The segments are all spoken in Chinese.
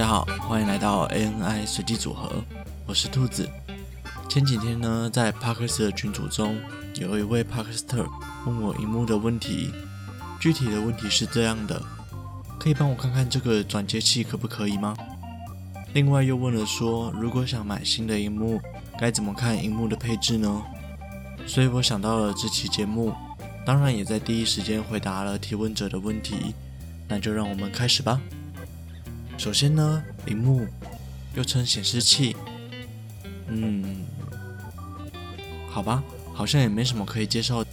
大家好，欢迎来到 ANI 随机组合，我是兔子。前几天呢，在 Parker 的群组中，有一位 Parker 问我荧幕的问题，具体的问题是这样的：可以帮我看看这个转接器可不可以吗？另外又问了说，如果想买新的荧幕，该怎么看荧幕的配置呢？所以我想到了这期节目，当然也在第一时间回答了提问者的问题。那就让我们开始吧。首先呢，萤幕又称显示器，嗯，好吧，好像也没什么可以介绍，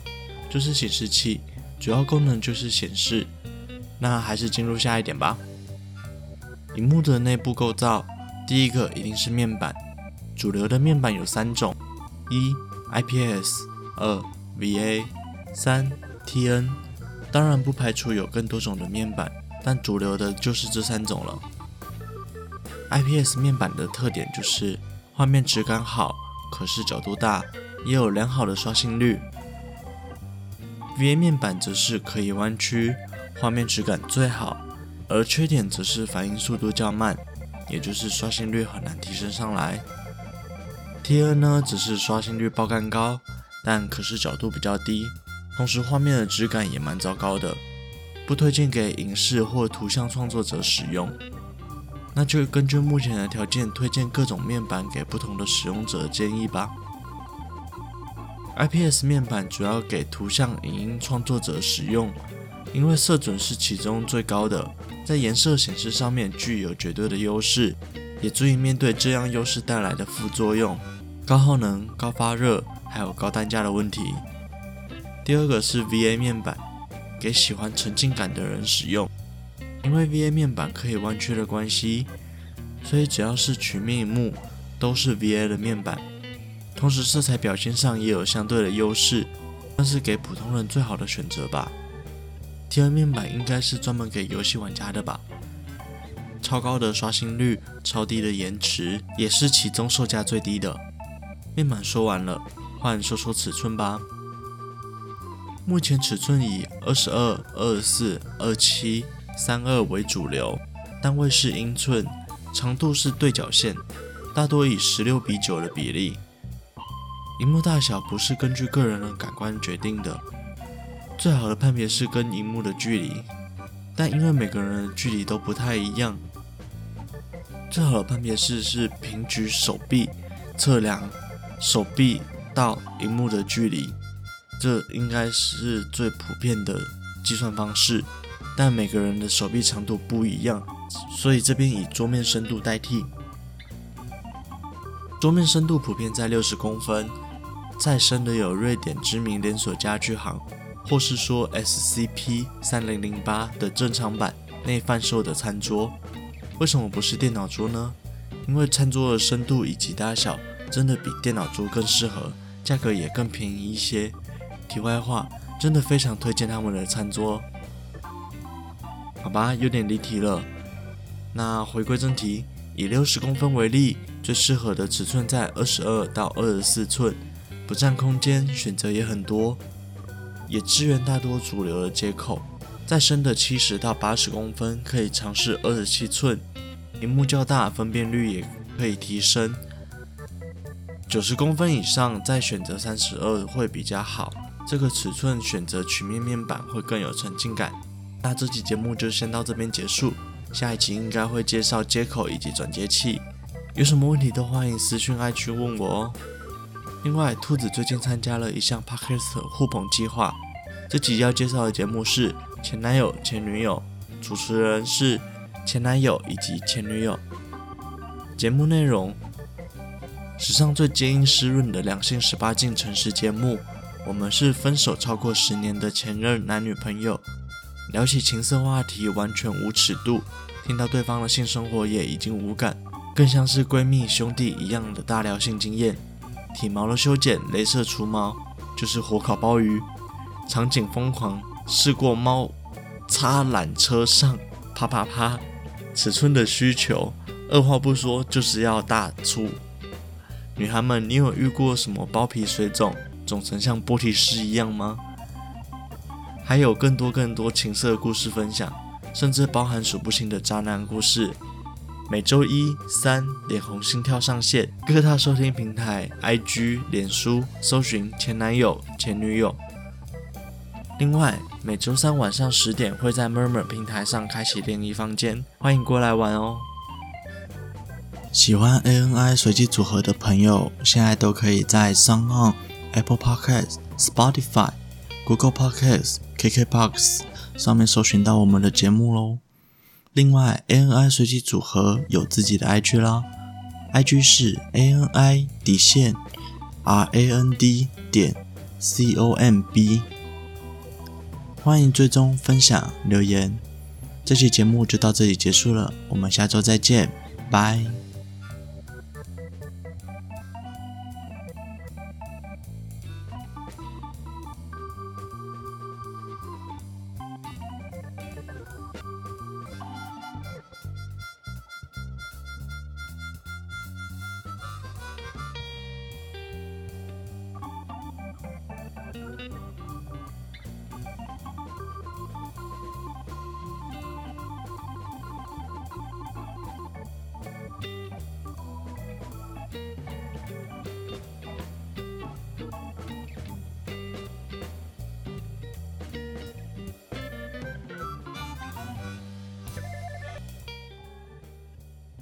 就是显示器，主要功能就是显示。那还是进入下一点吧。萤幕的内部构造，第一个一定是面板，主流的面板有三种：一 IPS，二 VA，三 TN。当然不排除有更多种的面板，但主流的就是这三种了。IPS 面板的特点就是画面质感好，可视角度大，也有良好的刷新率。VA 面板则是可以弯曲，画面质感最好，而缺点则是反应速度较慢，也就是刷新率很难提升上来。TN 呢，则是刷新率爆干高，但可视角度比较低，同时画面的质感也蛮糟糕的，不推荐给影视或图像创作者使用。那就根据目前的条件，推荐各种面板给不同的使用者建议吧。IPS 面板主要给图像、影音创作者使用，因为色准是其中最高的，在颜色显示上面具有绝对的优势，也足以面对这样优势带来的副作用：高耗能、高发热，还有高单价的问题。第二个是 VA 面板，给喜欢沉浸感的人使用。因为 VA 面板可以弯曲的关系，所以只要是曲面萤幕都是 VA 的面板。同时色彩表现上也有相对的优势，算是给普通人最好的选择吧。TN 面板应该是专门给游戏玩家的吧？超高的刷新率，超低的延迟，也是其中售价最低的。面板说完了，换说说尺寸吧。目前尺寸以二十二、二十四、二七。三二为主流，单位是英寸，长度是对角线，大多以十六比九的比例。荧幕大小不是根据个人的感官决定的，最好的判别是跟荧幕的距离，但因为每个人的距离都不太一样，最好的判别式是平举手臂测量手臂到荧幕的距离，这应该是最普遍的计算方式。但每个人的手臂长度不一样，所以这边以桌面深度代替。桌面深度普遍在六十公分，再深的有瑞典知名连锁家具行，或是说 SCP 三零零八的正常版内贩售的餐桌。为什么不是电脑桌呢？因为餐桌的深度以及大小真的比电脑桌更适合，价格也更便宜一些。题外话，真的非常推荐他们的餐桌。好吧，有点离题了。那回归正题，以六十公分为例，最适合的尺寸在二十二到二十四寸，不占空间，选择也很多，也支援大多主流的接口。再深的七十到八十公分，可以尝试二十七寸，屏幕较大，分辨率也可以提升。九十公分以上，再选择三十二会比较好。这个尺寸选择曲面面板会更有沉浸感。那这期节目就先到这边结束，下一期应该会介绍接口以及转接器，有什么问题都欢迎私讯 IG 问我哦。另外，兔子最近参加了一项 Podcast 互捧计划，这集要介绍的节目是前男友前女友，主持人是前男友以及前女友。节目内容：史上最坚硬湿润的两性十八禁诚实节目，我们是分手超过十年的前任男女朋友。聊起情色话题完全无尺度，听到对方的性生活也已经无感，更像是闺蜜兄弟一样的大聊性经验。体毛的修剪、镭射除毛，就是火烤鲍鱼。场景疯狂，试过猫擦缆车上，啪啪啪。尺寸的需求，二话不说就是要大粗。女孩们，你有遇过什么包皮水肿，肿成像剥皮师一样吗？还有更多更多情色故事分享，甚至包含数不清的渣男故事。每周一、三脸红心跳上线，各大收听平台、IG、脸书搜寻前男友、前女友。另外，每周三晚上十点会在 Murmur 平台上开启联谊房间，欢迎过来玩哦。喜欢 ANI 随机组合的朋友，现在都可以在 SoundOn、Apple Podcast、Spotify、Google Podcast、KKBox 上面搜寻到我们的节目喽。另外，ANI 随机组合有自己的 IG 啦，IG 是 ANI 底线 RAND 点 COMB，欢迎追踪、分享、留言。这期节目就到这里结束了，我们下周再见，拜。